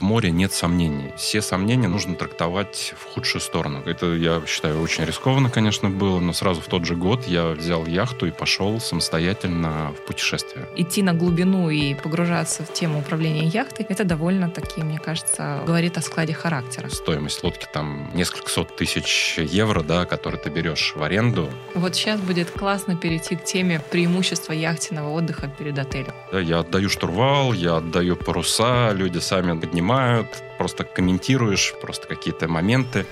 В море нет сомнений. Все сомнения нужно трактовать в худшую сторону. Это, я считаю, очень рискованно, конечно, было, но сразу в тот же год я взял яхту и пошел самостоятельно в путешествие. Идти на глубину и погружаться в тему управления яхтой, это довольно таки, мне кажется, говорит о складе характера. Стоимость лодки там несколько сот тысяч евро, да, которые ты берешь в аренду. Вот сейчас будет классно перейти к теме преимущества яхтенного отдыха перед отелем. Да, я отдаю штурвал, я отдаю паруса, люди сами поднимают понимают, просто комментируешь, просто какие-то моменты.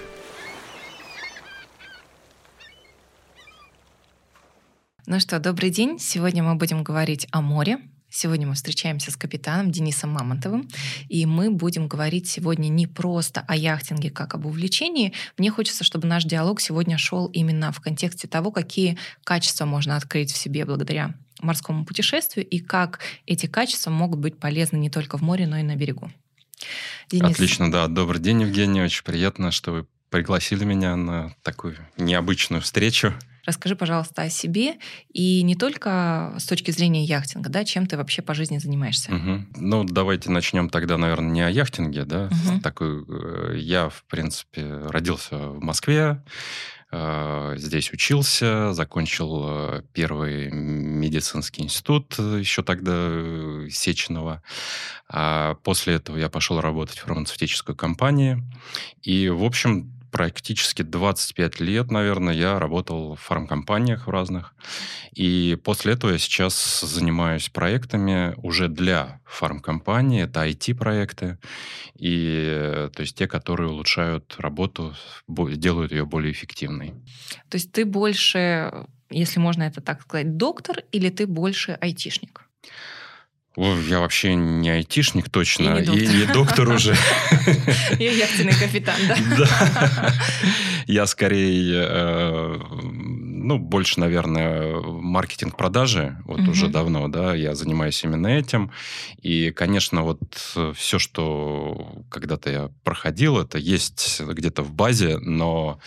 Ну что, добрый день. Сегодня мы будем говорить о море. Сегодня мы встречаемся с капитаном Денисом Мамонтовым, и мы будем говорить сегодня не просто о яхтинге как об увлечении. Мне хочется, чтобы наш диалог сегодня шел именно в контексте того, какие качества можно открыть в себе благодаря морскому путешествию и как эти качества могут быть полезны не только в море, но и на берегу. Денис. Отлично, да. Добрый день, Евгений. Очень приятно, что вы пригласили меня на такую необычную встречу. Расскажи, пожалуйста, о себе и не только с точки зрения яхтинга, да, чем ты вообще по жизни занимаешься? Угу. Ну, давайте начнем тогда, наверное, не о яхтинге, да. Угу. Такой, э, я, в принципе, родился в Москве, здесь учился, закончил э, первый медицинский институт э, еще тогда Сеченова. А после этого я пошел работать в фармацевтическую компанию. И, в общем, практически 25 лет, наверное, я работал в фармкомпаниях в разных. И после этого я сейчас занимаюсь проектами уже для фармкомпании. Это IT-проекты. И то есть те, которые улучшают работу, делают ее более эффективной. То есть ты больше, если можно это так сказать, доктор или ты больше айтишник? Я вообще не айтишник точно, и не доктор, и не доктор уже. Я яхтенный капитан, да? Да. Я скорее, э, ну, больше, наверное, маркетинг-продажи, вот уже давно, да, я занимаюсь именно этим. И, конечно, вот все, что когда-то я проходил, это есть где-то в базе, но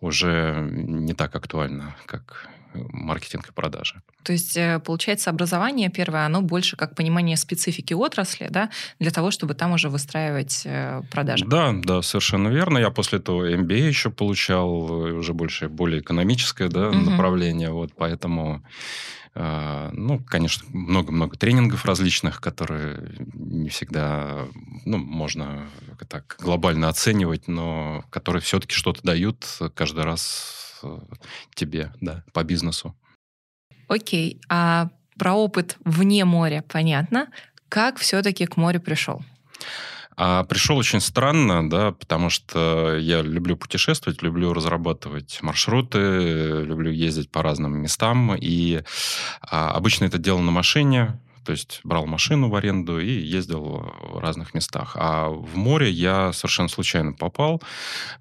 уже не так актуально, как маркетинг и продажи. То есть, э, получается, образование первое, оно больше как понимание специфики отрасли, да, для того, чтобы там уже выстраивать э, продажи. Да, да, совершенно верно. Я после этого MBA еще получал, э, уже больше, более экономическое да, угу. направление, вот, поэтому ну, конечно, много-много тренингов различных, которые не всегда, ну, можно так глобально оценивать, но которые все-таки что-то дают каждый раз тебе, да, по бизнесу. Окей, а про опыт вне моря понятно. Как все-таки к морю пришел? А пришел очень странно, да, потому что я люблю путешествовать, люблю разрабатывать маршруты, люблю ездить по разным местам, и а, обычно это делал на машине, то есть брал машину в аренду и ездил в разных местах. А в море я совершенно случайно попал,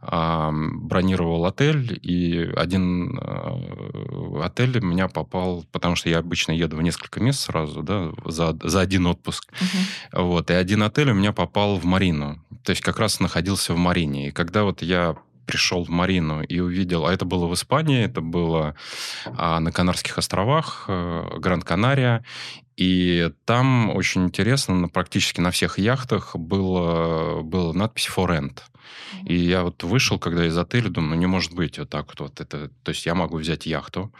бронировал отель, и один э, отель меня попал, потому что я обычно еду в несколько мест сразу, да, за, за один отпуск. Угу. Вот, и один отель у меня попал в Марину. То есть как раз находился в Марине. И когда вот я пришел в Марину и увидел, а это было в Испании, это было а, на Канарских островах, а, Гранд-Канария, и там очень интересно, на, практически на всех яхтах было, была надпись «For Rent». И я вот вышел, когда из отеля, думаю, ну не может быть вот так вот. вот это, то есть я могу взять яхту,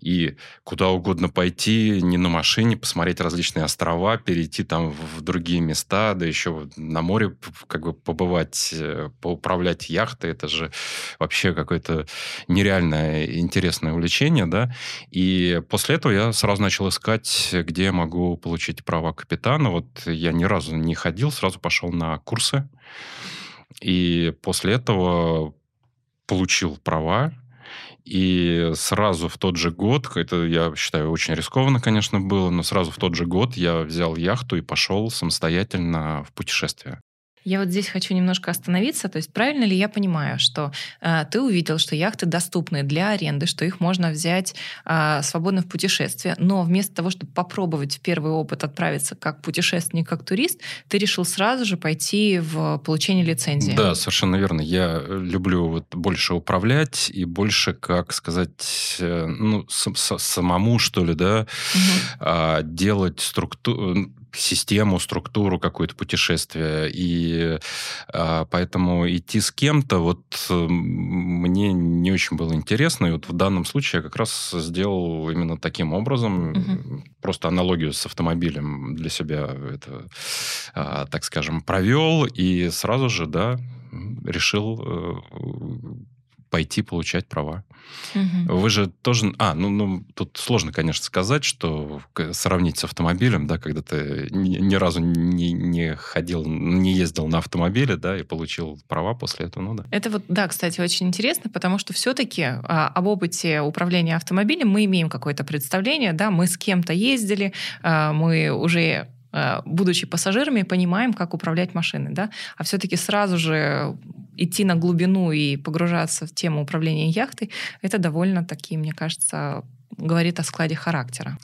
и куда угодно пойти, не на машине, посмотреть различные острова, перейти там в другие места, да еще на море как бы побывать, э, поуправлять яхтой, это же вообще какое-то нереальное интересное увлечение, да. И после этого я сразу начал искать, где я могу получить права капитана. Вот я ни разу не ходил, сразу пошел на курсы. И после этого получил права, и сразу в тот же год, это, я считаю, очень рискованно, конечно, было, но сразу в тот же год я взял яхту и пошел самостоятельно в путешествие. Я вот здесь хочу немножко остановиться. То есть правильно ли я понимаю, что э, ты увидел, что яхты доступны для аренды, что их можно взять э, свободно в путешествие, но вместо того, чтобы попробовать в первый опыт отправиться как путешественник, как турист, ты решил сразу же пойти в получение лицензии? Да, совершенно верно. Я люблю вот больше управлять и больше, как сказать, э, ну, самому, что ли, да, угу. делать структуру систему, структуру какое-то путешествия. И а, поэтому идти с кем-то вот мне не очень было интересно. И вот в данном случае я как раз сделал именно таким образом. Угу. Просто аналогию с автомобилем для себя это, а, так скажем, провел. И сразу же, да, решил э, пойти получать права. Угу. Вы же тоже... А, ну, ну, тут сложно, конечно, сказать, что сравнить с автомобилем, да, когда ты ни, ни разу не, не ходил, не ездил на автомобиле, да, и получил права после этого, ну да. Это вот, да, кстати, очень интересно, потому что все-таки а, об опыте управления автомобилем мы имеем какое-то представление, да, мы с кем-то ездили, а, мы уже будучи пассажирами, понимаем, как управлять машиной, да, а все-таки сразу же идти на глубину и погружаться в тему управления яхтой, это довольно таки, мне кажется, говорит о складе характера.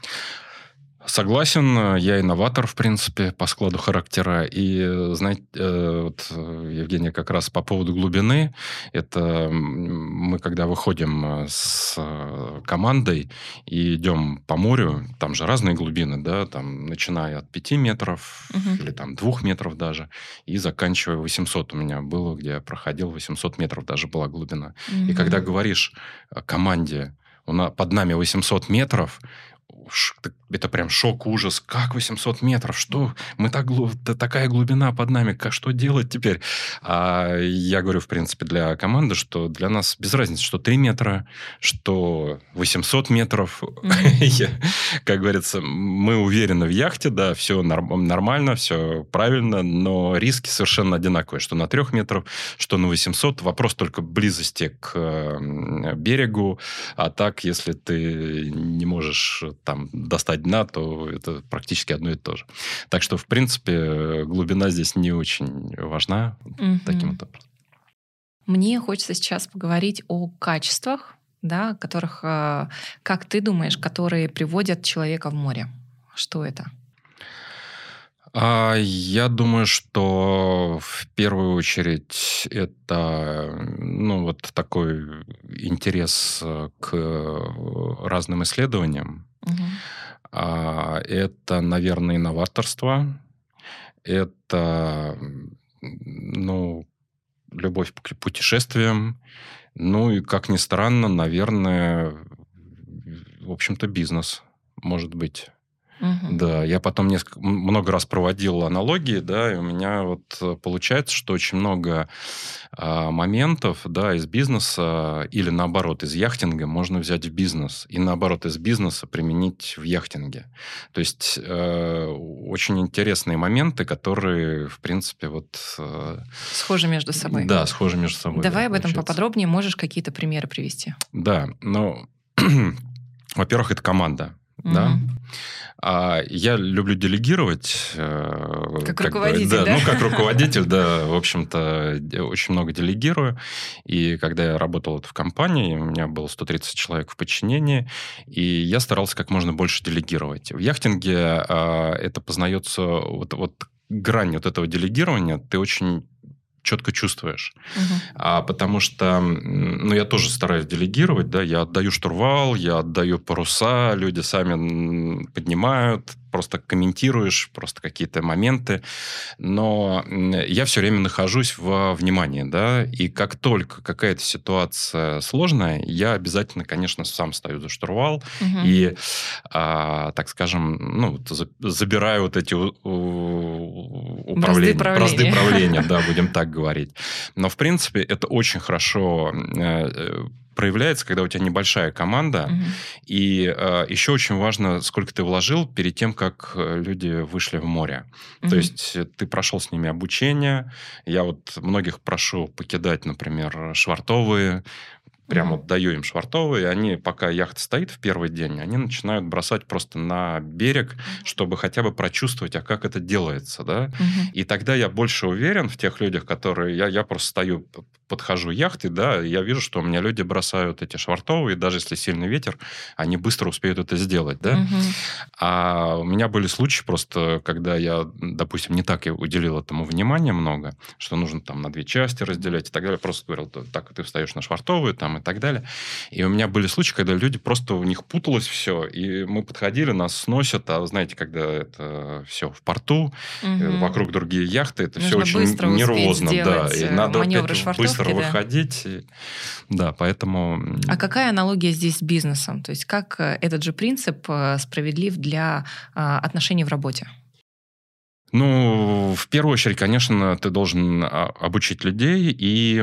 Согласен, я инноватор, в принципе, по складу характера. И, знаете, э, вот, Евгения, как раз по поводу глубины, это мы, когда выходим с командой и идем по морю, там же разные глубины, да, там, начиная от 5 метров угу. или там 2 метров даже, и заканчивая 800 у меня было, где я проходил 800 метров даже была глубина. Угу. И когда говоришь команде, под нами 800 метров, это прям шок, ужас. Как 800 метров? Что? Мы так глуб... такая глубина под нами. Как, что делать теперь? А я говорю, в принципе, для команды, что для нас без разницы, что 3 метра, что 800 метров. Как говорится, мы уверены в яхте, да, все нормально, все правильно, но риски совершенно одинаковые. Что на 3 метров, что на 800. Вопрос только близости к берегу. А так, если ты не можешь там достать дна, то это практически одно и то же. Так что, в принципе, глубина здесь не очень важна угу. таким вот образом. Мне хочется сейчас поговорить о качествах, да, которых, э, как ты думаешь, которые приводят человека в море. Что это? А, я думаю, что в первую очередь это ну, вот такой интерес к разным исследованиям, Угу. А, это, наверное, инноваторство. Это, ну, любовь к путешествиям. Ну и, как ни странно, наверное, в общем-то, бизнес, может быть. Угу. Да, я потом несколько, много раз проводил аналогии, да, и у меня вот э, получается, что очень много а, моментов, да, из бизнеса или наоборот из яхтинга можно взять в бизнес и наоборот из бизнеса применить в яхтинге. То есть э, очень интересные моменты, которые, в принципе, вот... Э, схожи между собой. Да, схожи между собой. Давай да, об этом получается. поподробнее. Можешь какие-то примеры привести? Да, ну, во-первых, это команда, угу. да. А я люблю делегировать. Э, как, как руководитель, да, да? Ну, как руководитель, да, в общем-то, очень много делегирую. И когда я работал в компании, у меня было 130 человек в подчинении, и я старался как можно больше делегировать. В яхтинге а, это познается вот, вот грань вот этого делегирования, ты очень четко чувствуешь. Угу. А, потому что, ну, я тоже стараюсь делегировать, да, я отдаю штурвал, я отдаю паруса, люди сами поднимают, просто комментируешь просто какие-то моменты, но я все время нахожусь во внимании, да, и как только какая-то ситуация сложная, я обязательно, конечно, сам стою за штурвал угу. и, а, так скажем, ну, забираю вот эти управления, бразды правления, да, будем так говорить. Но, в принципе, это очень хорошо э, проявляется, когда у тебя небольшая команда. Угу. И э, еще очень важно, сколько ты вложил перед тем, как э, люди вышли в море. Угу. То есть э, ты прошел с ними обучение. Я вот многих прошу покидать, например, швартовые Прямо mm-hmm. даю им швартовые, они, пока яхта стоит в первый день, они начинают бросать просто на берег, чтобы хотя бы прочувствовать, а как это делается, да. Mm-hmm. И тогда я больше уверен в тех людях, которые... Я, я просто стою подхожу яхты, да, я вижу, что у меня люди бросают эти швартовые, даже если сильный ветер, они быстро успеют это сделать, да. Угу. А у меня были случаи просто, когда я, допустим, не так и уделил этому внимания много, что нужно там на две части разделять и так далее. Просто говорил, так, ты встаешь на швартовую там и так далее. И у меня были случаи, когда люди просто у них путалось все, и мы подходили, нас сносят, а знаете, когда это все в порту, угу. вокруг другие яхты, это Нужно все очень нервозно, да, и э, надо опять быстро да. выходить, и, да, поэтому. А какая аналогия здесь с бизнесом? То есть как э, этот же принцип справедлив для отношений в работе? Ну, в первую очередь, конечно, ты должен а, обучить людей и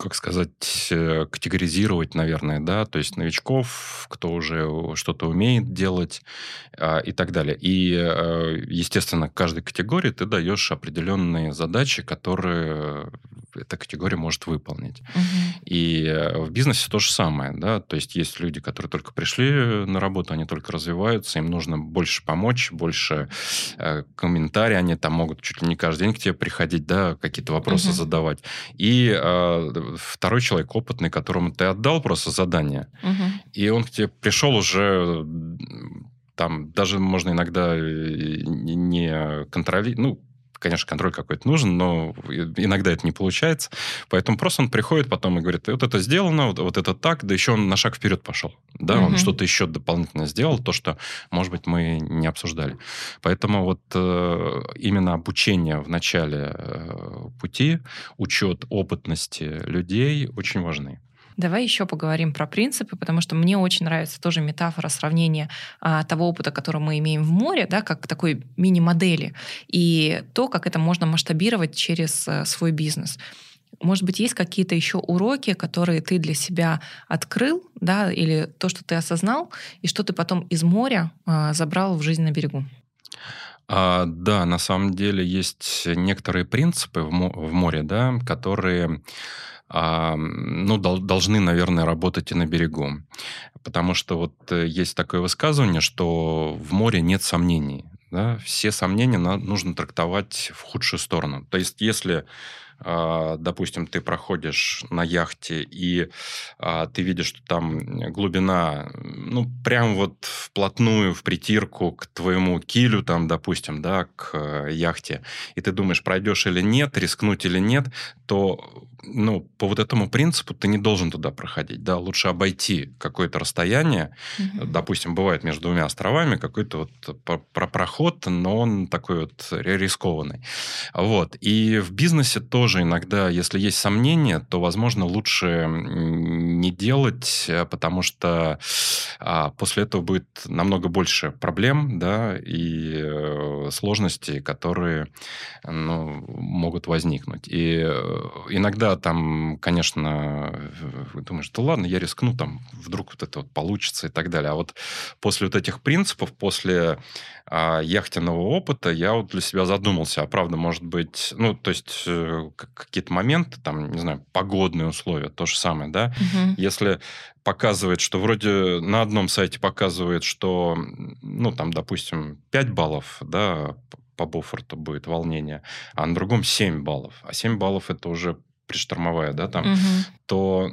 как сказать, э, категоризировать, наверное, да, то есть новичков, кто уже что-то умеет делать а, и так далее. И, э, естественно, каждой категории ты даешь определенные задачи, которые эта категория может выполнить. Угу. И э, в бизнесе то же самое, да, то есть есть люди, которые только пришли на работу, они только развиваются, им нужно больше помочь, больше э, комментарий, они там могут чуть ли не каждый день к тебе приходить, да, какие-то вопросы угу. задавать. И э, второй человек опытный, которому ты отдал просто задание, угу. и он к тебе пришел уже там даже можно иногда э, не контролировать, ну, конечно, контроль какой-то нужен, но иногда это не получается. Поэтому просто он приходит потом и говорит, вот это сделано, вот, вот это так, да еще он на шаг вперед пошел. Да, угу. он что-то еще дополнительно сделал, то, что, может быть, мы не обсуждали. Поэтому вот э, именно обучение в начале э, пути, учет опытности людей очень важны. Давай еще поговорим про принципы, потому что мне очень нравится тоже метафора сравнения а, того опыта, который мы имеем в море, да, как такой мини-модели, и то, как это можно масштабировать через а, свой бизнес. Может быть, есть какие-то еще уроки, которые ты для себя открыл, да, или то, что ты осознал, и что ты потом из моря а, забрал в жизнь на берегу? А, да, на самом деле есть некоторые принципы в, мо- в море, да, которые а, ну, должны, наверное, работать и на берегу. Потому что вот э, есть такое высказывание, что в море нет сомнений. Да? Все сомнения нужно трактовать в худшую сторону. То есть, если а, допустим, ты проходишь на яхте, и а, ты видишь, что там глубина, ну, прям вот вплотную, в притирку к твоему килю, там, допустим, да, к э, яхте, и ты думаешь, пройдешь или нет, рискнуть или нет, то ну, по вот этому принципу ты не должен туда проходить, да, лучше обойти какое-то расстояние, угу. допустим, бывает между двумя островами какой-то вот про проход, но он такой вот рискованный, вот, и в бизнесе тоже иногда, если есть сомнения, то, возможно, лучше не делать, э, потому что а, после этого будет намного больше проблем, да, и э, сложностей, которые ну, могут возникнуть. И э, иногда там, конечно, думаешь, да ладно, я рискну, там вдруг вот это вот получится и так далее. А вот после вот этих принципов, после а, яхтенного опыта я вот для себя задумался, а правда, может быть, ну, то есть э, какие-то моменты, там, не знаю, погодные условия, то же самое, да, угу. если показывает, что вроде на одном сайте показывает, что, ну, там, допустим, 5 баллов, да, по Бофорту будет волнение, а на другом 7 баллов. А 7 баллов это уже приштормовая, да, там, угу. то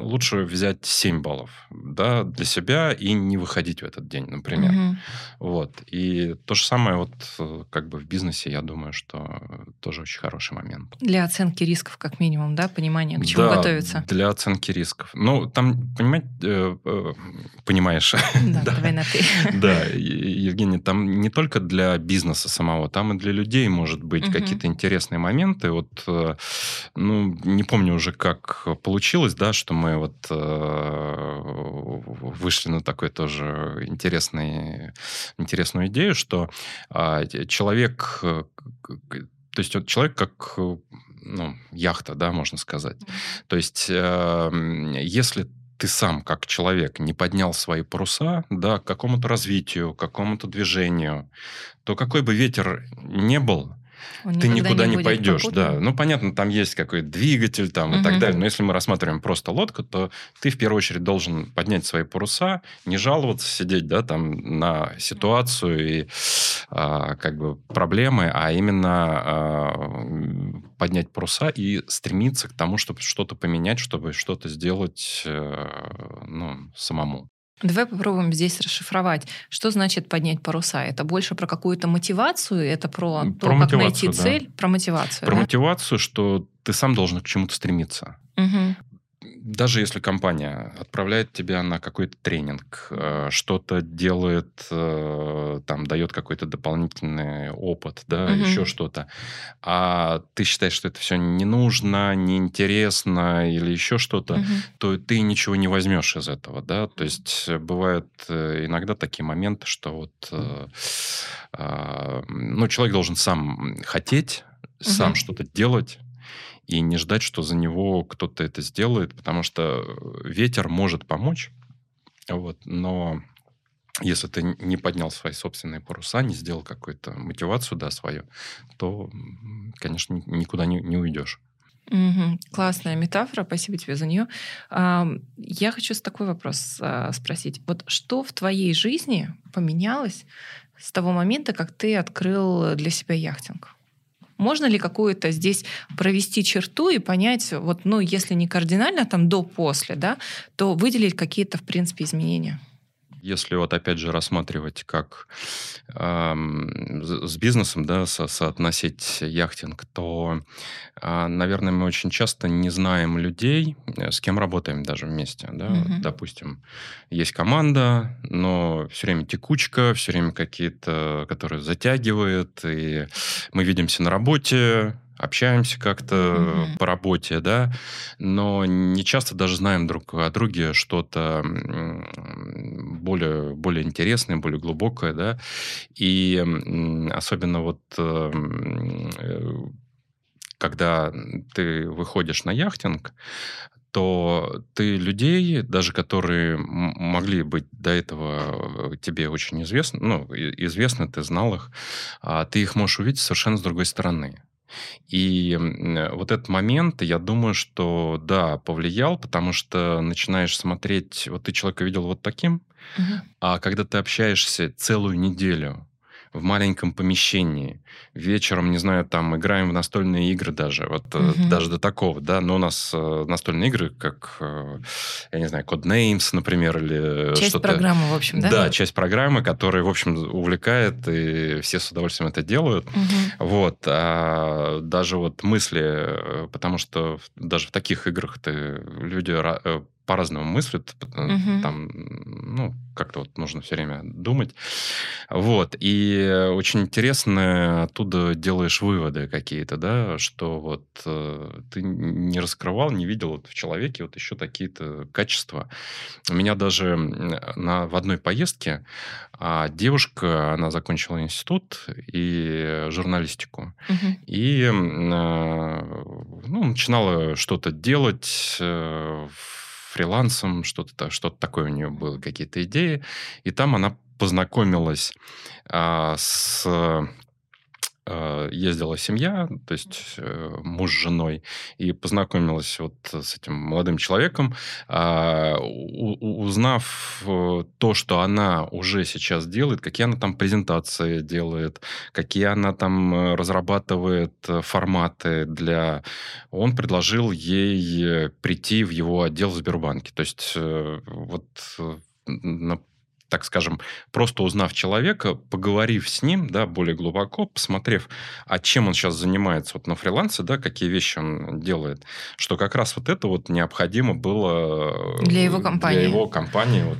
лучше взять 7 баллов, да, для себя и не выходить в этот день, например. Угу. Вот. И то же самое вот э, как бы в бизнесе, я думаю, что тоже очень хороший момент. Для оценки рисков, как минимум, да, понимание, к чему да, готовиться. для оценки рисков. Ну, там, понимать, э, э, понимаешь. Да, давай на ты. Да, Евгений, там не только для бизнеса самого, там и для людей, может быть, какие-то интересные моменты. Вот, ну, не помню уже, как получилось, да, что мы вот э, вышли на такой тоже интересный, интересную идею, что э, человек, то есть вот человек как ну, яхта, да, можно сказать. То есть, э, если ты сам, как человек, не поднял свои паруса да, к какому-то развитию, к какому-то движению, то какой бы ветер не был, он ты никуда не, не пойдешь, попутным. да. Ну, понятно, там есть какой-то двигатель там угу. и так далее. Но если мы рассматриваем просто лодку, то ты в первую очередь должен поднять свои паруса, не жаловаться, сидеть, да, там на ситуацию и а, как бы проблемы, а именно а, поднять паруса и стремиться к тому, чтобы что-то поменять, чтобы что-то сделать э, ну, самому. Давай попробуем здесь расшифровать. Что значит поднять паруса? Это больше про какую-то мотивацию? Это про, про то, как найти да. цель? Про мотивацию, Про да? мотивацию, что ты сам должен к чему-то стремиться. Угу даже если компания отправляет тебя на какой-то тренинг, э, что-то делает, э, там, дает какой-то дополнительный опыт, да, угу. еще что-то, а ты считаешь, что это все не нужно, неинтересно или еще что-то, угу. то ты ничего не возьмешь из этого, да, то есть бывают э, иногда такие моменты, что вот, а, ну, человек должен сам хотеть, сам угу. что-то делать, и не ждать, что за него кто-то это сделает, потому что э, ветер может помочь, вот, но если ты не поднял свои собственные паруса, не сделал какую-то мотивацию, да, свою, то, конечно, никуда не, не уйдешь. Угу. Классная метафора, спасибо тебе за нее. Я хочу такой вопрос а, спросить. Вот что в твоей жизни поменялось с того момента, как ты открыл для себя яхтинг? Можно ли какую-то здесь провести черту и понять, вот, ну, если не кардинально там до-после, да, то выделить какие-то, в принципе, изменения? Если вот опять же рассматривать как э, с бизнесом, да, со соотносить яхтинг, то, э, наверное, мы очень часто не знаем людей, э, с кем работаем даже вместе, да. Угу. Вот, допустим, есть команда, но все время текучка, все время какие-то, которые затягивают, и мы видимся на работе, общаемся как-то mm-hmm. по работе, да, но не часто даже знаем друг о друге что-то более, более интересное, более глубокое, да, и особенно вот эм, э, когда ты выходишь на яхтинг, то ты людей, даже которые могли быть до этого тебе очень известны, ну, известны, ты знал их, а ты их можешь увидеть совершенно с другой стороны. И вот этот момент, я думаю, что да, повлиял, потому что начинаешь смотреть, вот ты человека видел вот таким, угу. а когда ты общаешься целую неделю в маленьком помещении. Вечером, не знаю, там играем в настольные игры даже, вот угу. даже до такого, да, но у нас э, настольные игры, как, э, я не знаю, Codenames, например, или часть что-то. программы, в общем, да? Да, часть программы, которая, в общем, увлекает, и все с удовольствием это делают. Угу. Вот, а даже вот мысли, потому что даже в таких играх ты люди по-разному мыслят, угу. там, ну, как-то вот нужно все время думать. Вот, и очень интересно оттуда делаешь выводы какие-то, да, что вот э, ты не раскрывал, не видел вот в человеке вот еще какие-то качества. У меня даже на, в одной поездке а девушка, она закончила институт и журналистику. Угу. И э, ну, начинала что-то делать э, в фрилансом, что-то что такое у нее было, какие-то идеи. И там она познакомилась а, с ездила семья, то есть э, муж с женой, и познакомилась вот с этим молодым человеком, а, узнав э, то, что она уже сейчас делает, какие она там презентации делает, какие она там разрабатывает форматы для... Он предложил ей прийти в его отдел в Сбербанке. То есть вот на так скажем, просто узнав человека, поговорив с ним, да, более глубоко, посмотрев, а чем он сейчас занимается вот на фрилансе, да, какие вещи он делает, что как раз вот это вот необходимо было для его компании. Для его компании вот,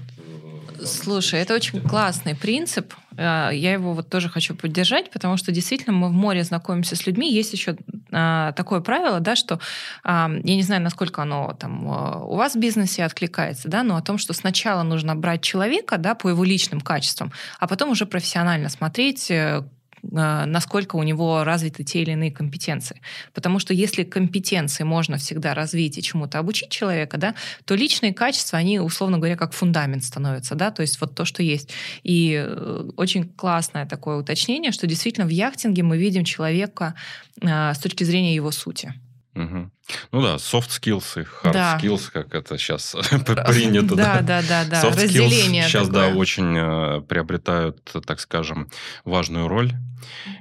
Слушай, это очень классный принцип. Э, я его вот тоже хочу поддержать, потому что действительно мы в море знакомимся с людьми. Есть еще а, такое правило, да, что я не знаю, насколько оно там у вас в бизнесе откликается, да, но о том, что сначала нужно брать человека, да, по его личным качествам, а потом уже профессионально смотреть, э, а, насколько у него развиты те или иные компетенции. Потому что если компетенции можно всегда развить и чему-то обучить человека, да, то личные качества, они, условно говоря, как фундамент становятся, да, то есть вот то, что есть. И э, очень классное такое уточнение, что действительно в яхтинге мы видим человека а, с точки зрения его сути. Угу. Ну да, soft skills и hard Да. skills, как это сейчас принято. Да, да, да, да. Soft skills сейчас, да, очень э, приобретают, так скажем, важную роль.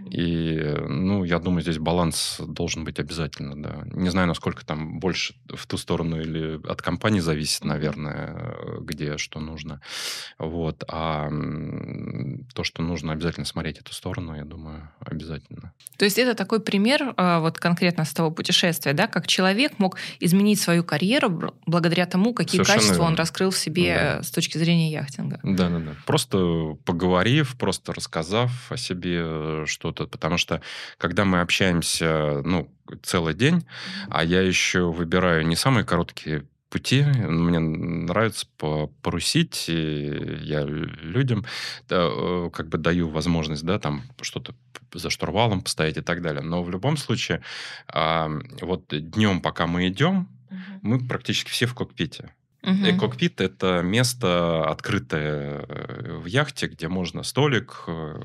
И, э, ну, я думаю, здесь баланс должен быть обязательно, да. Не знаю, насколько там больше в ту сторону или от компании зависит, наверное, где что нужно. Вот. А то, что нужно обязательно смотреть эту сторону, я думаю, обязательно. То есть это такой пример а, вот конкретно с того путешествия, да, как человек мог изменить свою карьеру благодаря тому, какие Совершенно качества он верно. раскрыл в себе Да. э, с точки зрения яхтинга. Да, да, да. Просто поговорив, просто рассказав о себе что-то. Потому что, когда мы общаемся, ну, целый день, а я еще выбираю не самые короткие пути. Мне нравится по- порусить, и я людям да, э, как бы даю возможность, да, там что-то за штурвалом постоять и так далее. Но в любом случае, а, вот днем, пока мы идем, мы практически все в кокпите. Мгм. И кокпит это место открытое э, в яхте, где можно столик, э,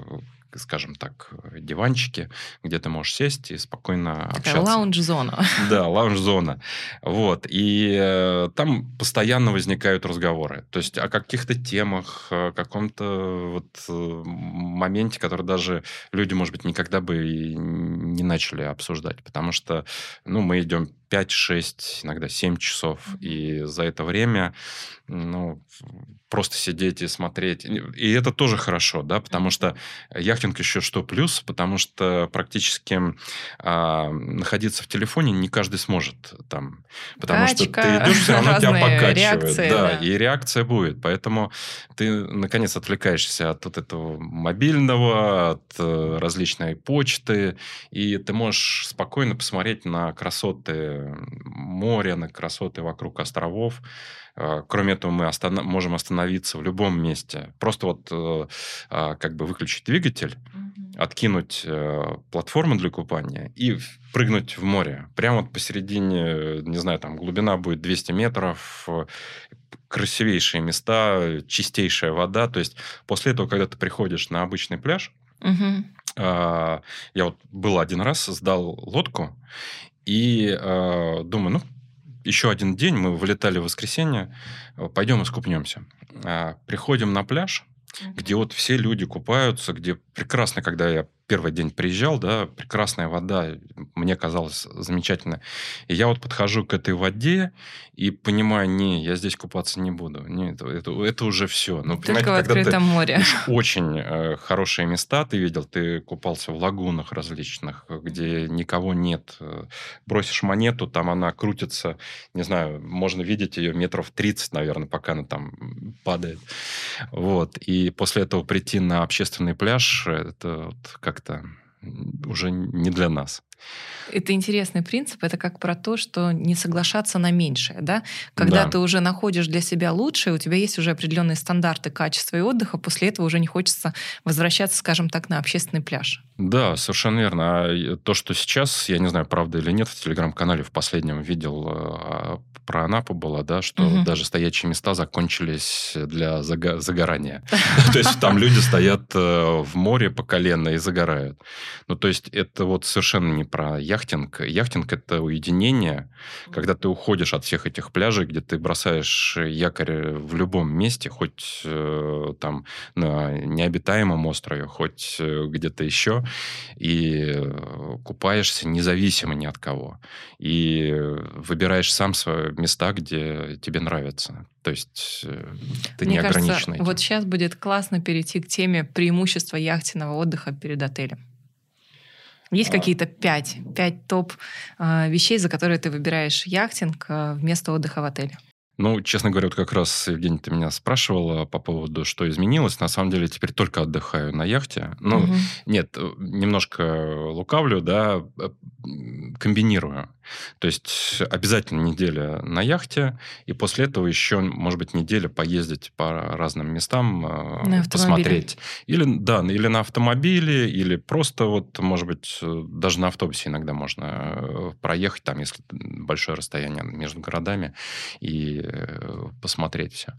скажем так, э, диванчики, где ты можешь сесть и спокойно Такая общаться. лаунж-зона. Да, лаунж-зона. Вот. И э, там постоянно возникают разговоры. То есть о каких-то темах, о каком-то вот э, моменте, который даже люди, может быть, никогда бы и не начали обсуждать. Потому что, ну, мы идем 5-6, иногда 7 часов. И за это время, ну, просто сидеть и смотреть. И это тоже хорошо, да, потому что яхтинг еще что плюс, потому что практически а, находиться в телефоне не каждый сможет там, потому что ты Качка, идешь, все равно тебя покачивает, реакции, да, да. и реакция будет, поэтому ты наконец отвлекаешься от вот этого мобильного, от э, различной почты, и ты можешь спокойно посмотреть на красоты моря, на красоты вокруг островов. Э, Кроме этого, мы остана- можем остановиться в любом месте. Просто вот э, а, как бы выключить двигатель, откинуть э, платформу для купания и прыгнуть в море. Прямо вот посередине, не знаю, там глубина будет 200 метров, красивейшие места, чистейшая вода. То есть после этого, когда ты приходишь на обычный пляж, а, я вот был один раз, сдал лодку, и а, думаю, ну, еще один день, мы вылетали в воскресенье, э, пойдем искупнемся. А, Приходим на пляж, где вот все люди купаются, где прекрасно, когда я первый день приезжал, да, прекрасная вода, мне казалось замечательно. И я вот подхожу к этой воде и понимаю, не, я здесь купаться не буду. Не, это, это, это уже все. Ну, Только в открытом море. очень э, хорошие места ты видел. Ты купался в лагунах различных, где никого нет. Бросишь монету, там она крутится, не знаю, можно видеть ее метров 30, наверное, пока она там падает. Вот. И после этого прийти на общественный пляж, это вот как-то уже не для нас. Это интересный принцип. Это как про то, что не соглашаться на меньшее. Да? Когда Да. ты уже находишь для себя лучшее, у тебя есть уже определенные стандарты качества и отдыха, после этого уже не хочется возвращаться, скажем так, на общественный пляж. Да, совершенно верно. А то, что сейчас, я не знаю, правда или нет, в телеграм-канале в последнем видел э, про Анапу было, да, что Мгм. даже стоячие места закончились для зага- загорания. То есть там люди стоят э, в море по колено и загорают. Ну, то есть это вот совершенно не про яхтинг. Яхтинг – это уединение, когда ты уходишь от всех этих пляжей, где ты бросаешь якорь в любом месте, хоть э, там на необитаемом острове, хоть э, где-то еще, и купаешься независимо ни от кого. И выбираешь сам свои места, где тебе нравится. То есть э, ты Мне не кажется, ограничен этим. вот сейчас будет классно перейти к теме преимущества яхтенного отдыха перед отелем. Есть А. какие-то пять, пять топ э, вещей, за которые ты выбираешь яхтинг э, вместо отдыха в отеле? Ну, честно говоря, вот как раз, Евгений, ты меня спрашивала по поводу, что изменилось. На самом деле, теперь только отдыхаю на яхте. Ну, Мгм. Нет, немножко лукавлю, да, э, комбинирую. То есть обязательно неделя на яхте, и после этого еще, может быть, неделя поездить по разным местам, э, На посмотреть. Или, да, или на автомобиле, или просто вот, может быть, э, даже на автобусе иногда можно э, проехать, там, если большое расстояние между городами, и посмотреть все.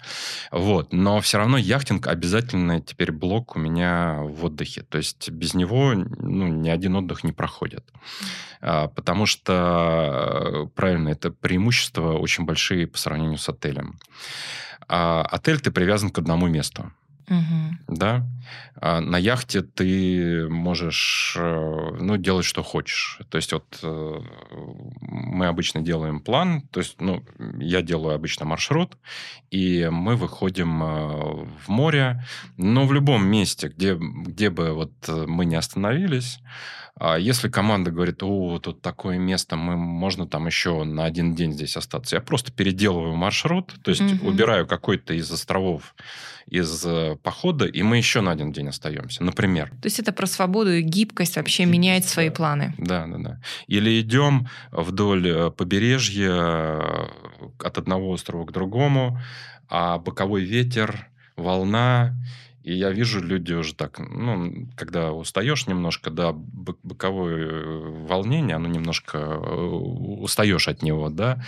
Вот. Но все равно яхтинг обязательно теперь блок у меня в отдыхе. То есть без него ну, ни один отдых не проходит. А, Потому что да, правильно, это преимущества очень большие по сравнению с отелем. А отель ты привязан к одному месту. Угу. Да? А на яхте ты можешь э, ну, делать, что хочешь. То есть вот э, мы обычно делаем план, то есть ну, я делаю обычно маршрут, и мы выходим э, в море, но в любом месте, где, где бы вот мы не остановились, а если команда говорит, о, тут такое место, мы, можно там еще на один день здесь остаться, я просто переделываю маршрут, то есть угу. убираю какой-то из островов из э, похода, и мы еще на один день остаемся, например. То есть это про свободу и гибкость вообще гибкость, менять свои планы. Да, да, да. Или идем вдоль э, побережья э, от одного острова к другому, а боковой ветер, волна, и я вижу, люди уже так, ну, когда устаешь немножко, да, боковое волнение, оно немножко устаешь от него, да,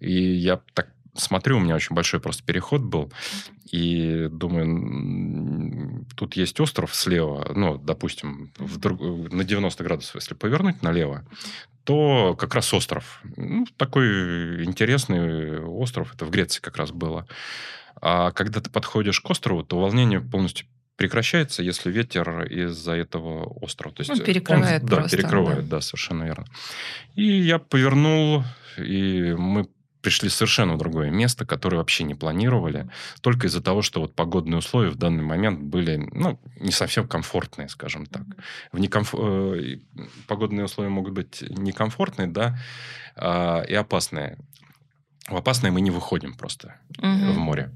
и я так смотрю, у меня очень большой просто переход был, и думаю, тут есть остров слева, ну, допустим, в друг... на 90 градусов, если повернуть налево, то как раз остров. Ну, такой интересный остров, это в Греции как раз было. А когда ты подходишь к острову, то волнение полностью прекращается, если ветер из-за этого острова. То есть он перекрывает он, просто. Да, перекрывает, да. да, совершенно верно. И я повернул, и мы пришли совершенно в другое место, которое вообще не планировали, только из-за того, что вот погодные условия в данный момент были, ну, не совсем комфортные, скажем так. В некомф... Э, погодные условия могут быть некомфортные, да, а, и опасные. В опасное мы не выходим просто угу. в море.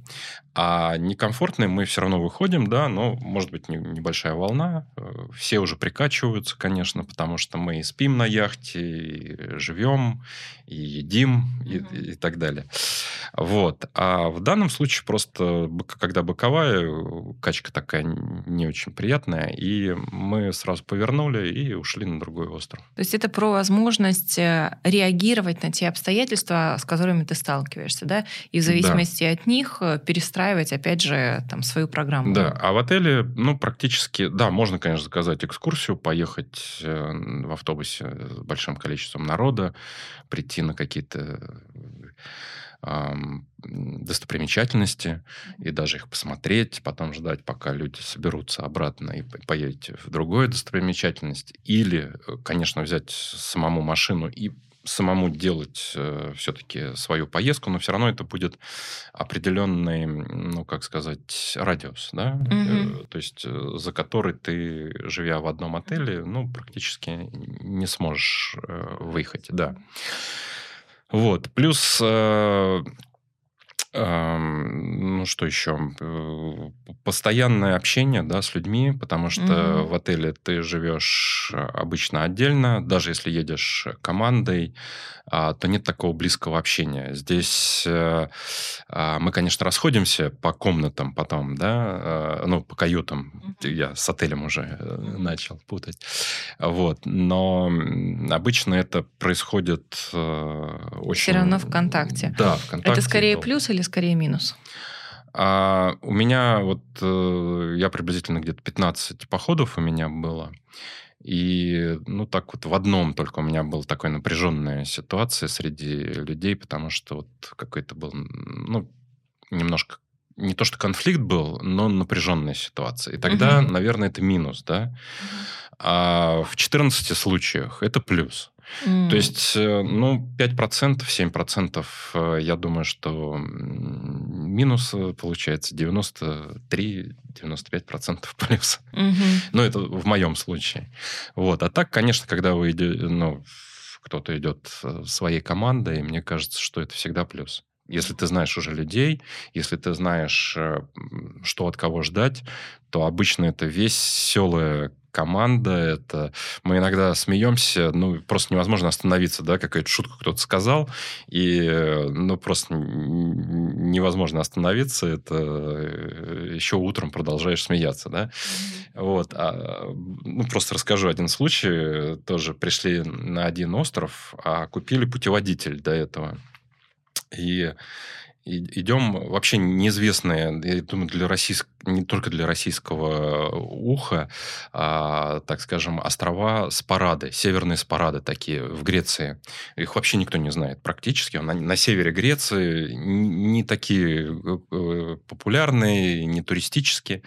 А некомфортные мы все равно выходим, да, но может быть небольшая волна. Э, все уже прикачиваются, конечно, потому что мы и спим на яхте, и живем, и едим, угу. и, и так далее. Вот. А в данном случае просто, когда боковая, качка такая не очень приятная, и мы сразу повернули и ушли на другой остров. То есть это про возможность э, реагировать на те обстоятельства, с которыми ты сталкиваешься, да, и в зависимости да. от них э, перестраивать, опять же, там, свою программу. Да, а в отеле, ну, практически, да, можно, конечно, заказать экскурсию, поехать э, в автобусе с большим количеством народа, прийти на какие-то достопримечательности и даже их посмотреть, потом ждать, пока люди соберутся обратно и поедете в другую достопримечательность. Или, э, конечно, взять самому машину и самому делать э, все-таки свою поездку, но все равно это будет определенный, ну, как сказать, радиус, да, угу. э, то есть э, за который ты, живя в одном отеле, ну, практически не сможешь э, выехать, да. Вот, плюс э, ну, что еще? Э, постоянное общение да, с людьми, потому что mm-hmm. в отеле ты живешь э, обычно отдельно, даже если едешь командой, а, то нет такого близкого общения. Здесь э, а, мы, конечно, расходимся по комнатам потом, да, ну, по каютам. Mm-hmm. Я с отелем уже начал путать. Вот. Но обычно это происходит очень... Все равно в контакте. Да, в контакте. Это скорее плюс или скорее минус? А, у меня вот, э, я приблизительно где-то 15 походов у меня было. И, ну, так вот в одном только у меня была такая напряженная ситуация среди людей, потому что вот какой-то был, ну, немножко не то, что конфликт был, но напряженная ситуация. И тогда, угу. наверное, это минус, да. А в 14 случаях это плюс. Mm. То есть, э, ну, 5%, 7%, э, я думаю, что минус получается 93-95% плюс. Mm-hmm. Ну, это в моем случае. Вот. А так, конечно, когда вы идете, ну, кто-то идет э, своей командой, мне кажется, что это всегда плюс. Если ты знаешь уже людей, если ты знаешь, что от кого ждать, то обычно это веселая команда, это мы иногда смеемся, ну, просто невозможно остановиться, да, какая-то шутку кто-то сказал, и, ну, просто невозможно остановиться, это э, еще утром продолжаешь смеяться, да, вот, а, ну, просто расскажу один случай, тоже пришли на один остров, а купили путеводитель до этого, и идем вообще неизвестные, я думаю, для российского, не только для российского уха, а, так скажем, острова Спарады, северные Спарады такие в Греции. Их вообще никто не знает практически. На, на севере Греции не такие э, популярные, не туристические.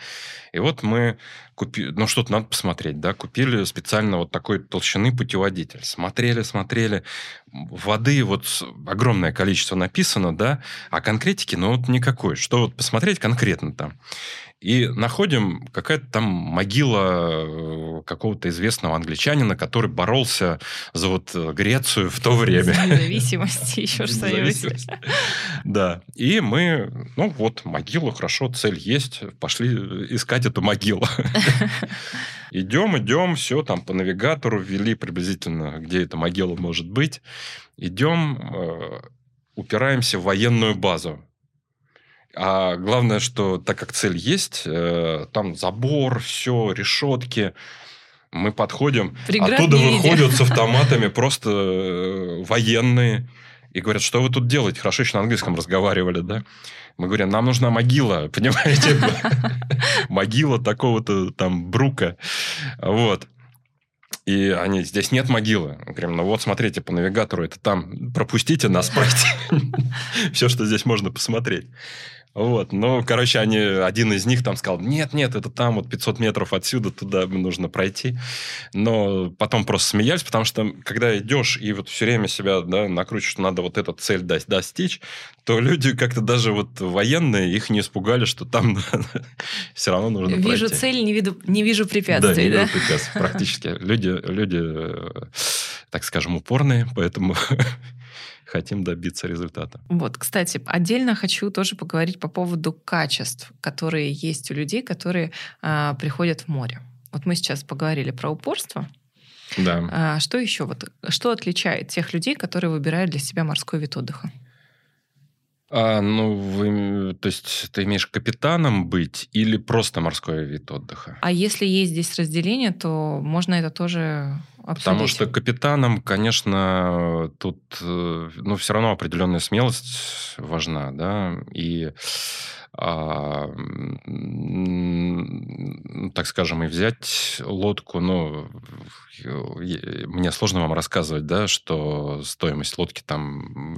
И вот мы купили, ну что-то надо посмотреть, да, купили специально вот такой толщины путеводитель. Смотрели, смотрели. Воды вот огромное количество написано, да, а конкретики, ну вот никакой. Что вот посмотреть конкретно там. И находим какая-то там могила э, какого-то известного англичанина, который боролся за вот э, Грецию в то время. За независимость, еще что-нибудь. Да. И мы, ну вот, могилу, хорошо, цель есть, пошли искать эту могилу. Идем, идем, все там по навигатору ввели приблизительно, где эта могила может быть. Идем, э, упираемся в военную базу а главное, что так как цель есть, э, там забор, все, решетки, мы подходим, Преград оттуда выходят с автоматами просто э, военные и говорят, что вы тут делаете? Хорошо еще на английском разговаривали, да? Мы говорим, нам нужна могила, понимаете? Могила такого-то там Брука. Вот. И они, здесь нет могилы. Мы говорим, ну вот, смотрите, по навигатору, это там, пропустите нас, пройти. Все, что здесь можно посмотреть. Вот, ну, короче, они, один из них там сказал, нет, нет, это там вот 500 метров отсюда, туда нужно пройти. Но потом просто смеялись, потому что когда идешь и вот все время себя да, накручиваешь, что надо вот эту цель достичь, то люди как-то даже вот военные их не испугали, что там все равно нужно вижу пройти. Вижу цель, не, виду, не вижу препятствий, да? Не да? вижу препятствий, практически. Люди, люди, так скажем, упорные, поэтому хотим добиться результата. Вот, кстати, отдельно хочу тоже поговорить по поводу качеств, которые есть у людей, которые а, приходят в море. Вот мы сейчас поговорили про упорство. Да. А, что еще? Вот, что отличает тех людей, которые выбирают для себя морской вид отдыха? А, ну, вы, то есть ты имеешь капитаном быть или просто морской вид отдыха? А если есть здесь разделение, то можно это тоже обсудить. Потому что капитаном, конечно, тут, э, ну, все равно определенная смелость важна, да, и а, так скажем, и взять лодку, ну, мне сложно вам рассказывать, да, что стоимость лодки там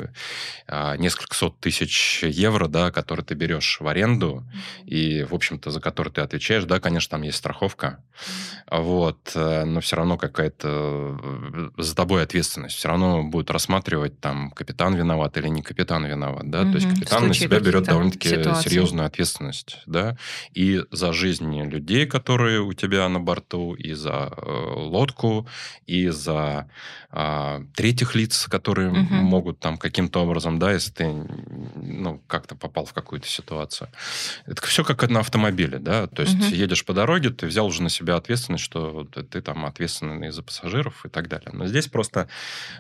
а, несколько сот тысяч евро, да, которые ты берешь в аренду, и, в общем-то, за которые ты отвечаешь, да, конечно, там есть страховка, вот, э, но все равно какая-то э, за тобой ответственность, все равно будет рассматривать там капитан виноват или не капитан виноват, да, mm-hmm. то есть капитан на себя берет довольно-таки ситуации. серьезную ответственность, да, и за жизни людей, которые у тебя на борту, и за э, и за а, третьих лиц, которые угу. могут там каким-то образом, да, если ты ну, как-то попал в какую-то ситуацию. Это все как на автомобиле, да, то есть угу. едешь по дороге, ты взял уже на себя ответственность, что ты, ты там ответственный за пассажиров и так далее. Но здесь просто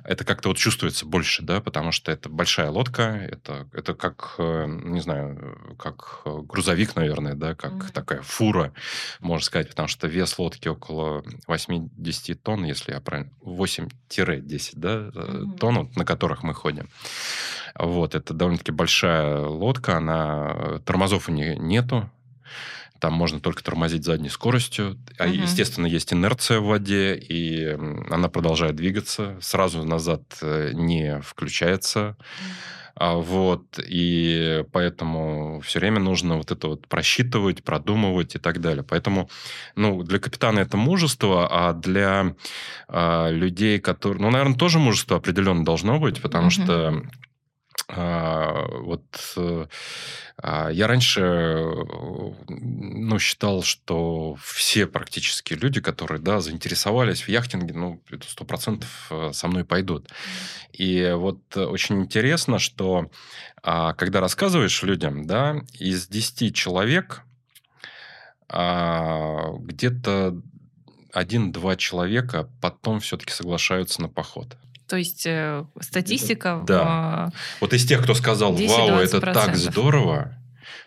это как-то вот чувствуется больше, да, потому что это большая лодка, это, это как, э, не знаю, как грузовик, наверное, да, как угу. такая фура, можно сказать, потому что вес лодки около 80 тонн, если я правильно... 8-10 да, mm-hmm. тонн, на которых мы ходим. Вот, это довольно-таки большая лодка, она... Тормозов у нее нету, там можно только тормозить задней скоростью. А, естественно, есть инерция в воде, и она продолжает двигаться. Сразу назад э, не включается. Uh-huh а, вот, и поэтому все время нужно вот это вот просчитывать, продумывать и так далее. Поэтому, ну, для капитана это мужество, а для а, людей, которые... Ну, наверное, тоже мужество определенно должно быть, потому mm-hmm. что вот э, а, я раньше ну, считал, что все практически люди, которые да, заинтересовались в яхтинге, ну, это сто процентов э, со мной пойдут. И вот очень интересно, что а, когда рассказываешь людям, да, из 10 человек где-то один-два человека потом все-таки соглашаются на поход. То есть э, статистика... Да. В... Вот из тех, кто сказал, вау, это так здорово,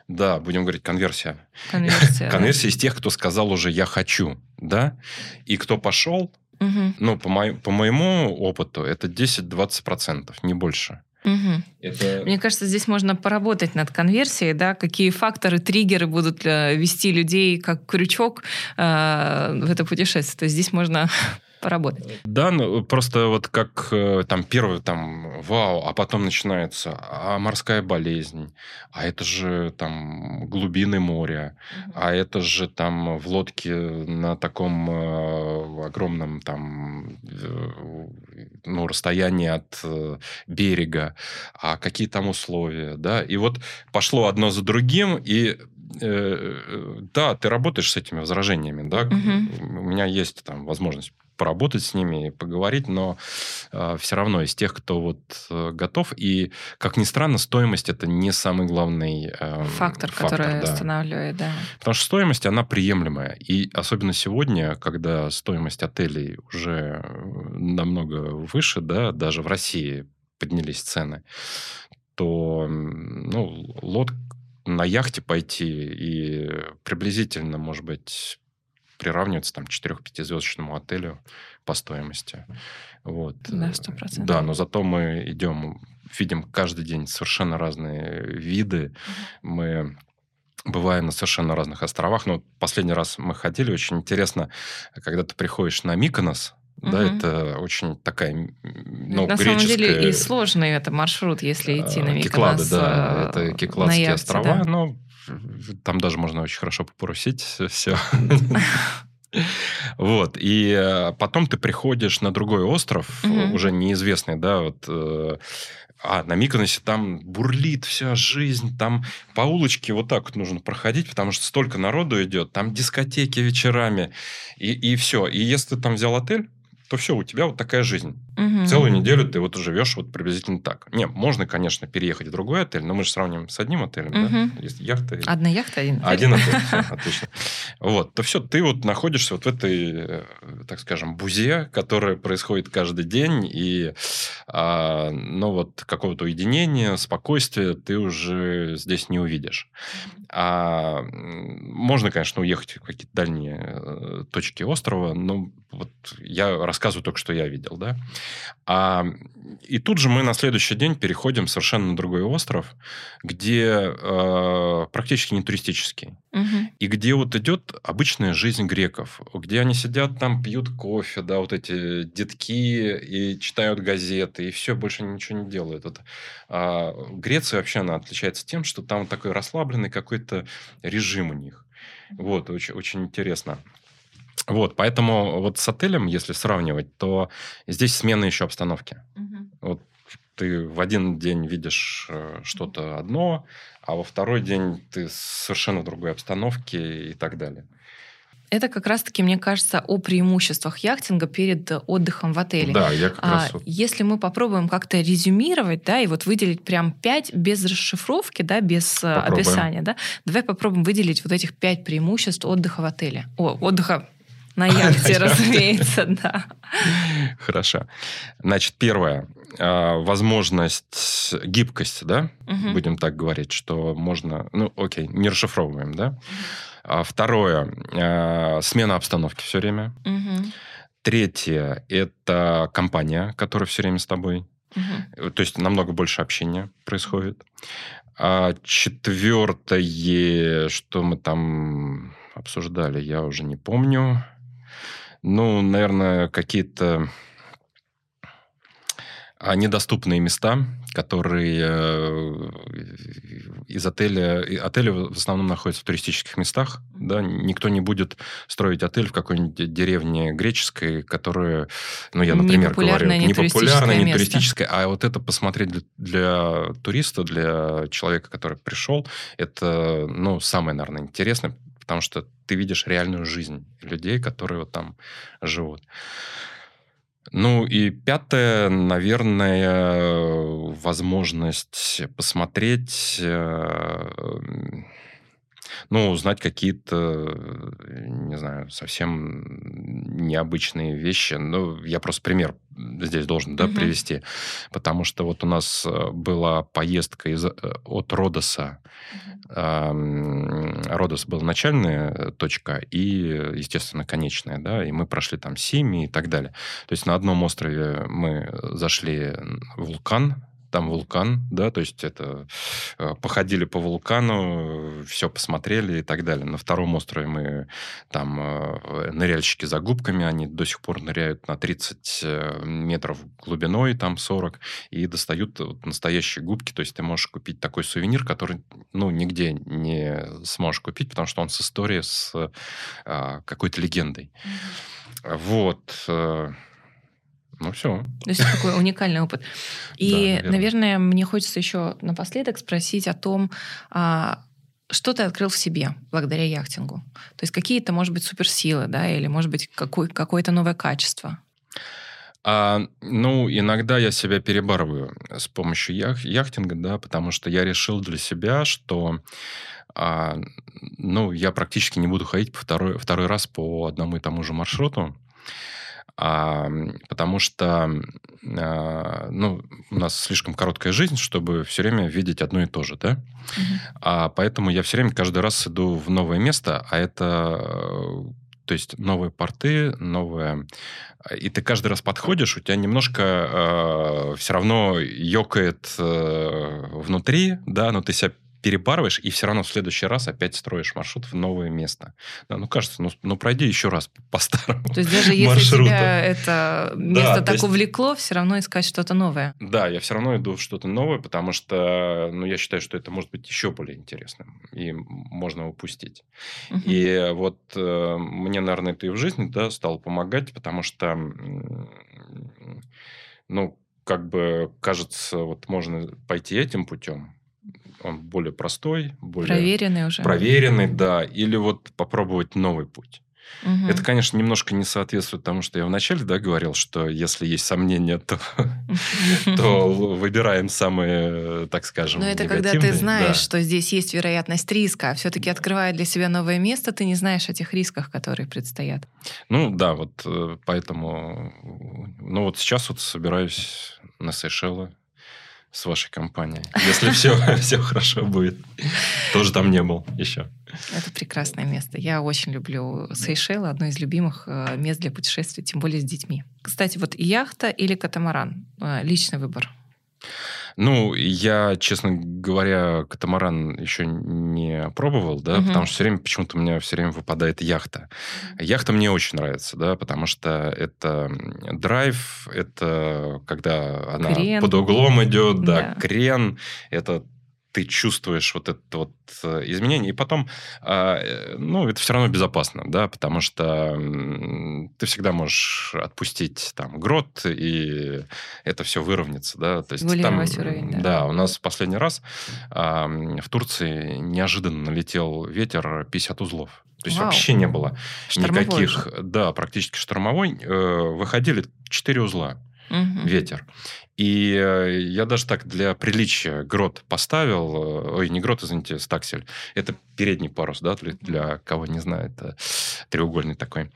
да, будем говорить конверсия. Конверсия. конверсия из тех, кто сказал уже «я хочу», да, и кто пошел, Угу. Ну, по, мо- по моему опыту, это 10-20%, не больше. Угу. Это... Мне кажется, здесь можно поработать над конверсией, да, какие факторы, триггеры будут э, вести людей как крючок э, в это путешествие. То есть здесь можно поработать. Да, ну, просто вот как э, там первый там вау, а потом начинается, а морская болезнь, а это же там глубины моря, угу. а это же там в лодке на таком э, огромном там э, ну, расстоянии от э, берега, а какие там условия, да, и вот пошло одно за другим, и э, да, ты работаешь с этими возражениями, да, угу. у меня есть там возможность поработать с ними, поговорить, но э, все равно из тех, кто вот э, готов. И, как ни странно, стоимость это не самый главный э, фактор, фактор, который да. останавливает, да. Потому что стоимость, она приемлемая. И особенно сегодня, когда стоимость отелей уже намного выше, да, даже в России поднялись цены, то ну, лодка на яхте пойти и приблизительно, может быть, приравнивается там 4-5 звездочному отелю по стоимости. Вот. Да, сто процентов. Да, но зато мы идем, видим каждый день совершенно разные виды. Мы бываем на совершенно разных островах. Но последний раз мы ходили, очень интересно, когда ты приходишь на Миконос, Угу. Да, это очень такая, ну, На греческая... самом деле и сложный это маршрут, если идти на Миконос. Киклады, да, это Кикладские острова, да? но там даже можно очень хорошо попорусить все. Вот, и э, потом ты приходишь на другой остров, уже неизвестный, да, вот, э, а на Миконосе там бурлит вся жизнь, там по улочке вот так вот нужно проходить, потому что столько народу идет, там дискотеки вечерами, и, и все. И если ты там взял отель, то все, у тебя вот такая жизнь. Угу. Целую неделю ты вот живешь вот приблизительно так. Не, можно, конечно, переехать в другой отель, но мы же сравним с одним отелем, угу. да? Есть яхта. Одна яхта, один отель. Один отель, все, отлично. Вот, то все, ты вот находишься вот в этой, э, так скажем, бузе, которая происходит каждый день, и, а, ну вот, какого-то уединения, спокойствия ты уже здесь не увидишь. А, можно, конечно, уехать в какие-то дальние э, точки острова, но вот я рассказываю только, что я видел, да. А, и тут же мы на следующий день переходим совершенно на другой остров, где э, практически не туристический. Угу. И где вот идет обычная жизнь греков, где они сидят там, пьют кофе, да, вот эти детки, и читают газеты, и все, больше ничего не делают. Вот, а Греция вообще, она отличается тем, что там такой расслабленный какой-то режим у них. Вот, очень, очень интересно. Вот, поэтому вот с отелем, если сравнивать, то здесь смена еще обстановки. Угу. Вот ты в один день видишь э, что-то одно, а во второй день ты совершенно другой обстановке и так далее. Это как раз-таки, мне кажется, о преимуществах яхтинга перед отдыхом в отеле. Да, я как а, раз... Вот... Если мы попробуем как-то резюмировать, да, и вот выделить прям пять без расшифровки, да, без э, попробуем. описания, да, давай попробуем выделить вот этих пять преимуществ отдыха в отеле. О, отдыха на яхте, разумеется, да. Хорошо. Значит, первое. А, возможность гибкости, да? Будем так говорить, что можно... Ну, окей, не расшифровываем, да? А второе. А, смена обстановки все время. Третье. Это компания, которая все время с тобой. То есть намного больше общения происходит. А четвертое, что мы там обсуждали, я уже не помню. Ну, наверное, какие-то а, недоступные места, которые э, из отеля... Отели в основном находятся в туристических местах. Да? Никто не будет строить отель в какой-нибудь деревне греческой, которая, ну, я, например, говорю, не популярная, не туристическая, а вот это посмотреть для, для туриста, для человека, который пришел, это, ну, самое, наверное, интересное, потому что ты видишь реальную жизнь людей, которые вот там живут. Ну и пятое, наверное, возможность посмотреть, э, Ну, узнать какие-то, не знаю, совсем необычные вещи. Ну, я просто пример здесь должен да, угу. привести. Потому что вот у нас э, была поездка из, э, от Родоса. Угу. Родос был начальная точка и, естественно, конечная. Да, и мы прошли там Сими и так далее. То есть на одном острове мы зашли в вулкан, там вулкан, да, то есть это э, походили по вулкану, все посмотрели и так далее. На втором острове мы там э, ныряльщики за губками, они до сих пор ныряют на 30 э, метров глубиной, там 40, и достают вот настоящие губки, то есть ты можешь купить такой сувенир, который, ну, нигде не сможешь купить, потому что он с историей, с какой-то легендой. Mm-hmm. Вот. Ну, все. То есть такой уникальный опыт. И, да, наверное, мне хочется еще напоследок спросить о том, а, что ты открыл в себе благодаря яхтингу? То есть какие-то, может быть, суперсилы, да, или, может быть, какой, какое-то новое качество? А, ну, иногда я себя перебарываю с помощью ях- яхтинга, да, потому что я решил для себя, что а, ну, я практически не буду ходить по второй, второй раз по одному и тому же маршруту. А, потому что а, ну, у нас слишком короткая жизнь, чтобы все время видеть одно и то же, да? Угу. А, поэтому я все время каждый раз иду в новое место, а это то есть новые порты, новые... И ты каждый раз подходишь, у тебя немножко э, все равно ёкает э, внутри, да, но ты себя перебарываешь, и все равно в следующий раз опять строишь маршрут в новое место. Да, ну, кажется, ну, ну пройди еще раз по старому То есть даже если маршруту. тебя это место да, так есть... увлекло, все равно искать что-то новое. Да, я все равно иду в что-то новое, потому что ну, я считаю, что это может быть еще более интересным, и можно упустить. Угу. И вот э, мне, наверное, это и в жизни да, стало помогать, потому что, ну, как бы кажется, вот можно пойти этим путем, он более простой, более... Проверенный уже. Проверенный, да. Или вот попробовать новый путь. Угу. Это, конечно, немножко не соответствует тому, что я вначале да, говорил, что если есть сомнения, то, то выбираем самые, так скажем, Но это когда ты знаешь, что здесь есть вероятность риска, а все-таки открывая для себя новое место, ты не знаешь о тех рисках, которые предстоят. Ну да, вот э, поэтому... Ну вот сейчас вот собираюсь на Сейшелы с вашей компанией. Если все, все хорошо будет. Тоже там не был еще. Это прекрасное место. Я очень люблю Сейшелы, одно из любимых э, мест для путешествий, тем более с детьми. Кстати, вот яхта или катамаран? Э, личный выбор. Ну, я, честно говоря, катамаран еще не пробовал, да, угу. потому что все время почему-то у меня все время выпадает яхта. Яхта мне очень нравится, да, потому что это драйв, это когда она крен. под углом идет, да, да, крен, это ты чувствуешь вот это вот э, изменение, и потом, а, э, ну, это все равно безопасно, да, потому что ты всегда можешь отпустить там грот, и это все выровняется, да. То есть там, уровень, да. да, у нас в последний раз в Турции неожиданно налетел ветер 50 узлов. То есть Вау. вообще не было штормовой никаких, же. да, практически штормовой. Э, выходили 4 узла угу. ветер. И э, я даже так для приличия грот поставил, э, ой, не грот, извините, стаксель, это передний парус, да, для, для кого не знает, это треугольный такой.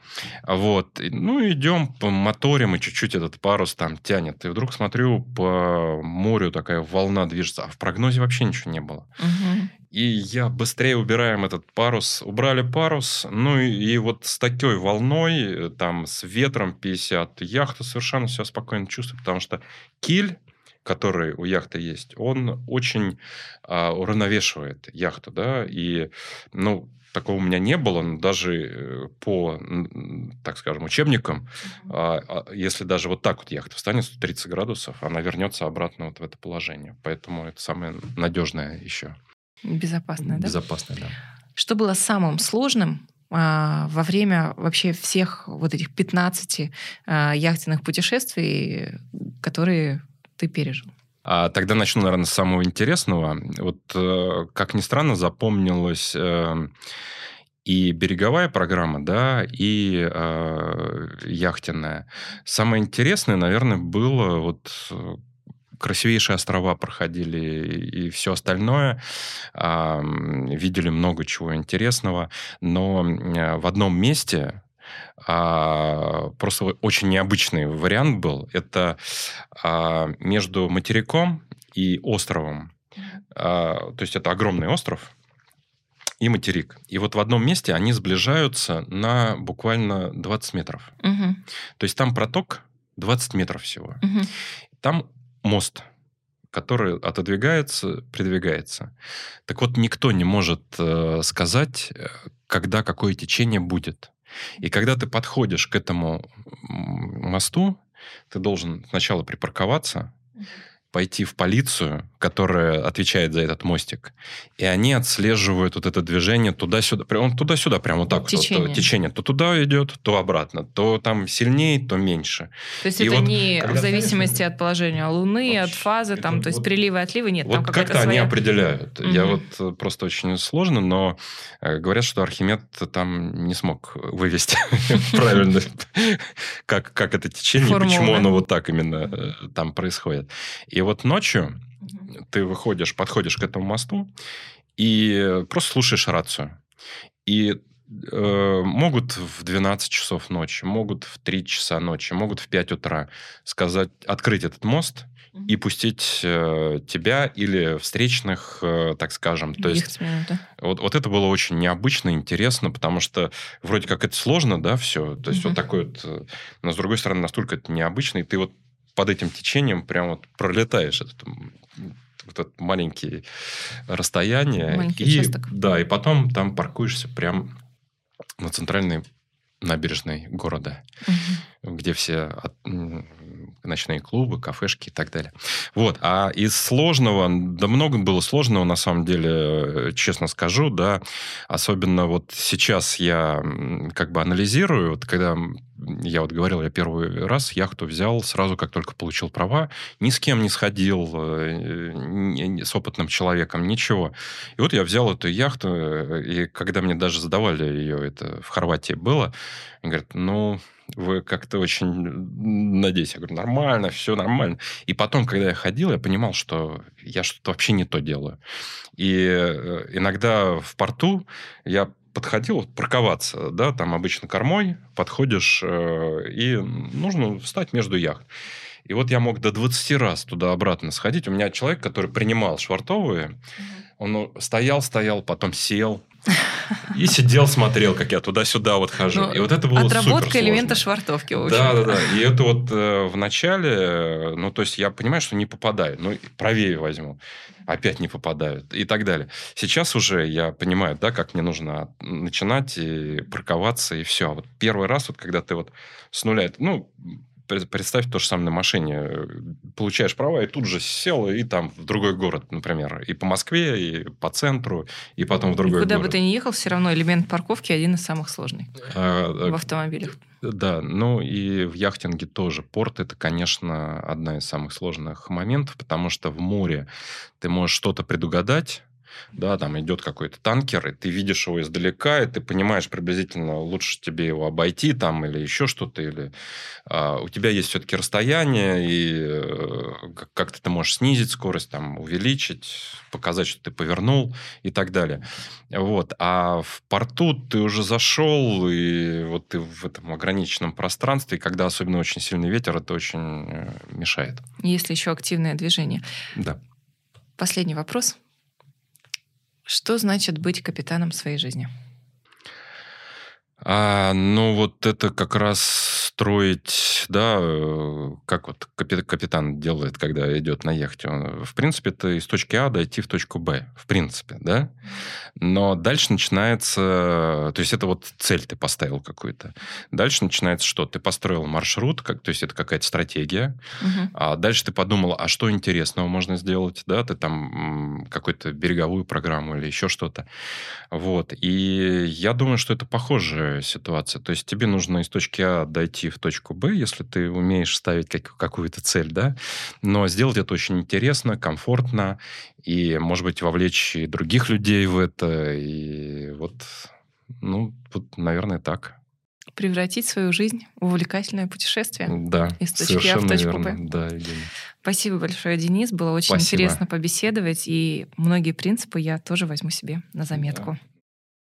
Вот, ну, идем по моторим, и чуть-чуть этот парус там тянет. И вдруг смотрю, по морю такая волна движется, а в прогнозе вообще ничего не было. Угу. И я быстрее убираем этот парус. Убрали парус, ну и, и вот с такой волной, э, там, с ветром 50, яхта совершенно все спокойно чувствует, потому что киль, который у яхты есть, он очень а, уравновешивает яхту, да, и, ну, такого у меня не было, но даже э, по, так скажем, учебникам, mm-hmm. если даже вот так вот яхта встанет 130 градусов, она вернется обратно вот в это положение. Поэтому это самое надежное еще. Безопасная, да? Безопасная, да. Что было самым сложным а, во время вообще всех вот этих 15 а, яхтенных путешествий, которые ты пережил? А тогда начну, наверное, с самого интересного. Вот, э, как ни странно, запомнилась э, и береговая программа, да, и э, яхтенная. Самое интересное, наверное, было вот красивейшие острова проходили и все остальное. Видели много чего интересного. Но в одном месте а, просто очень необычный вариант был. Это а, между материком и островом. А, то есть это огромный остров и материк. И вот в одном месте они сближаются на буквально 20 метров. Угу. То есть там проток 20 метров всего. Угу. Там мост который отодвигается, придвигается. Так вот, никто не может э, сказать, э, когда какое течение будет. И когда ты подходишь к этому мосту, ты должен сначала припарковаться, пойти в полицию, которая отвечает за этот мостик, и они отслеживают вот это движение туда-сюда, он туда-сюда, прямо вот так течение. Вот, течение, то туда идет, то обратно, то там сильнее, то меньше. То есть и это вот, не в зависимости конечно, от положения Луны, от фазы, там, то есть вот, приливы, отливы, нет, вот там как-то своя... они определяют. Угу. Я вот э, просто очень сложно, но э, говорят, что Архимед там не смог вывести правильно, как, как это течение, почему оно вот так именно э, там происходит. И вот ночью ты выходишь, подходишь к этому мосту и просто слушаешь рацию. И э, могут в 12 часов ночи, могут в 3 часа ночи, могут в 5 утра сказать, открыть этот мост и пустить э, тебя или встречных, э, так скажем. То есть, да? вот, вот это было очень необычно, интересно, потому что вроде как это сложно, да, все. То есть, вот такой вот... э, Но, с другой стороны, настолько это необычно, и ты вот под этим течением прям вот пролетаешь этот вот это маленькие расстояния. Маленький и, участок. Да, и потом там паркуешься прям на центральной набережной города, угу. где все от, ночные клубы, кафешки и так далее. Вот. А из сложного, да много было сложного, на самом деле, честно скажу, да, особенно вот сейчас я как бы анализирую, вот когда я вот говорил, я первый раз яхту взял сразу, как только получил права, ни с кем не сходил, э, с опытным человеком, ничего. И вот я взял эту яхту, э, и когда мне даже задавали ее, это в Хорватии было, говорят, ну, вы как-то очень надеюсь. Я говорю, нормально, все нормально. И потом, когда я ходил, я понимал, что я что-то вообще не то делаю. И э, иногда в порту я подходил парковаться, да, там обычно кормой, подходишь, э, и нужно встать между яхт. И вот я мог до 20 раз туда-обратно сходить. У меня человек, который принимал швартовые, он стоял, стоял, потом сел, и сидел, смотрел, как я туда-сюда вот хожу. Ну, и вот это было Отработка элемента швартовки, в. Да, да, да. И это вот э, в начале, ну, то есть я понимаю, что не попадаю. Ну, правее возьму. Опять не попадают. И так далее. Сейчас уже я понимаю, да, как мне нужно начинать и парковаться, и все. Вот первый раз, вот когда ты вот с нуля... Ну, представь то же самое на машине. Получаешь права, и тут же сел, и там в другой город, например. И по Москве, и по центру, и потом в другой и куда город. бы ты ни ехал, все равно элемент парковки один из самых сложных а, в автомобилях. Да, ну и в яхтинге тоже. Порт – это, конечно, одна из самых сложных моментов, потому что в море ты можешь что-то предугадать, да, там идет какой-то танкер, и ты видишь его издалека, и ты понимаешь приблизительно, лучше тебе его обойти там или еще что-то, или а, у тебя есть все-таки расстояние, и э, как-то ты можешь снизить скорость, там, увеличить, показать, что ты повернул и так далее. Вот. А в порту ты уже зашел, и вот ты в этом ограниченном пространстве, и когда особенно очень сильный ветер, это очень э, мешает. Если еще активное движение. Да. Последний вопрос. Что значит быть капитаном своей жизни? А, ну, вот это как раз строить, да, э, как вот капитан делает, когда идет на яхте. Он, в принципе, это из точки А дойти в точку Б, в принципе, да. Но дальше начинается, то есть это вот цель ты поставил какую-то. Дальше начинается что? Ты построил маршрут, как, то есть это какая-то стратегия. Угу. А дальше ты подумал, а что интересного можно сделать, да? Ты там какую-то береговую программу или еще что-то. Вот. И я думаю, что это похожая ситуация. То есть тебе нужно из точки А дойти в точку Б, если ты умеешь ставить как, какую-то цель, да, но сделать это очень интересно, комфортно, и, может быть, вовлечь и других людей в это, и вот, ну, вот, наверное, так. превратить свою жизнь в увлекательное путешествие. Да, из точки А в точку верно. Б. Да. Спасибо большое, Денис. Было очень Спасибо. интересно побеседовать, и многие принципы я тоже возьму себе на заметку. Да.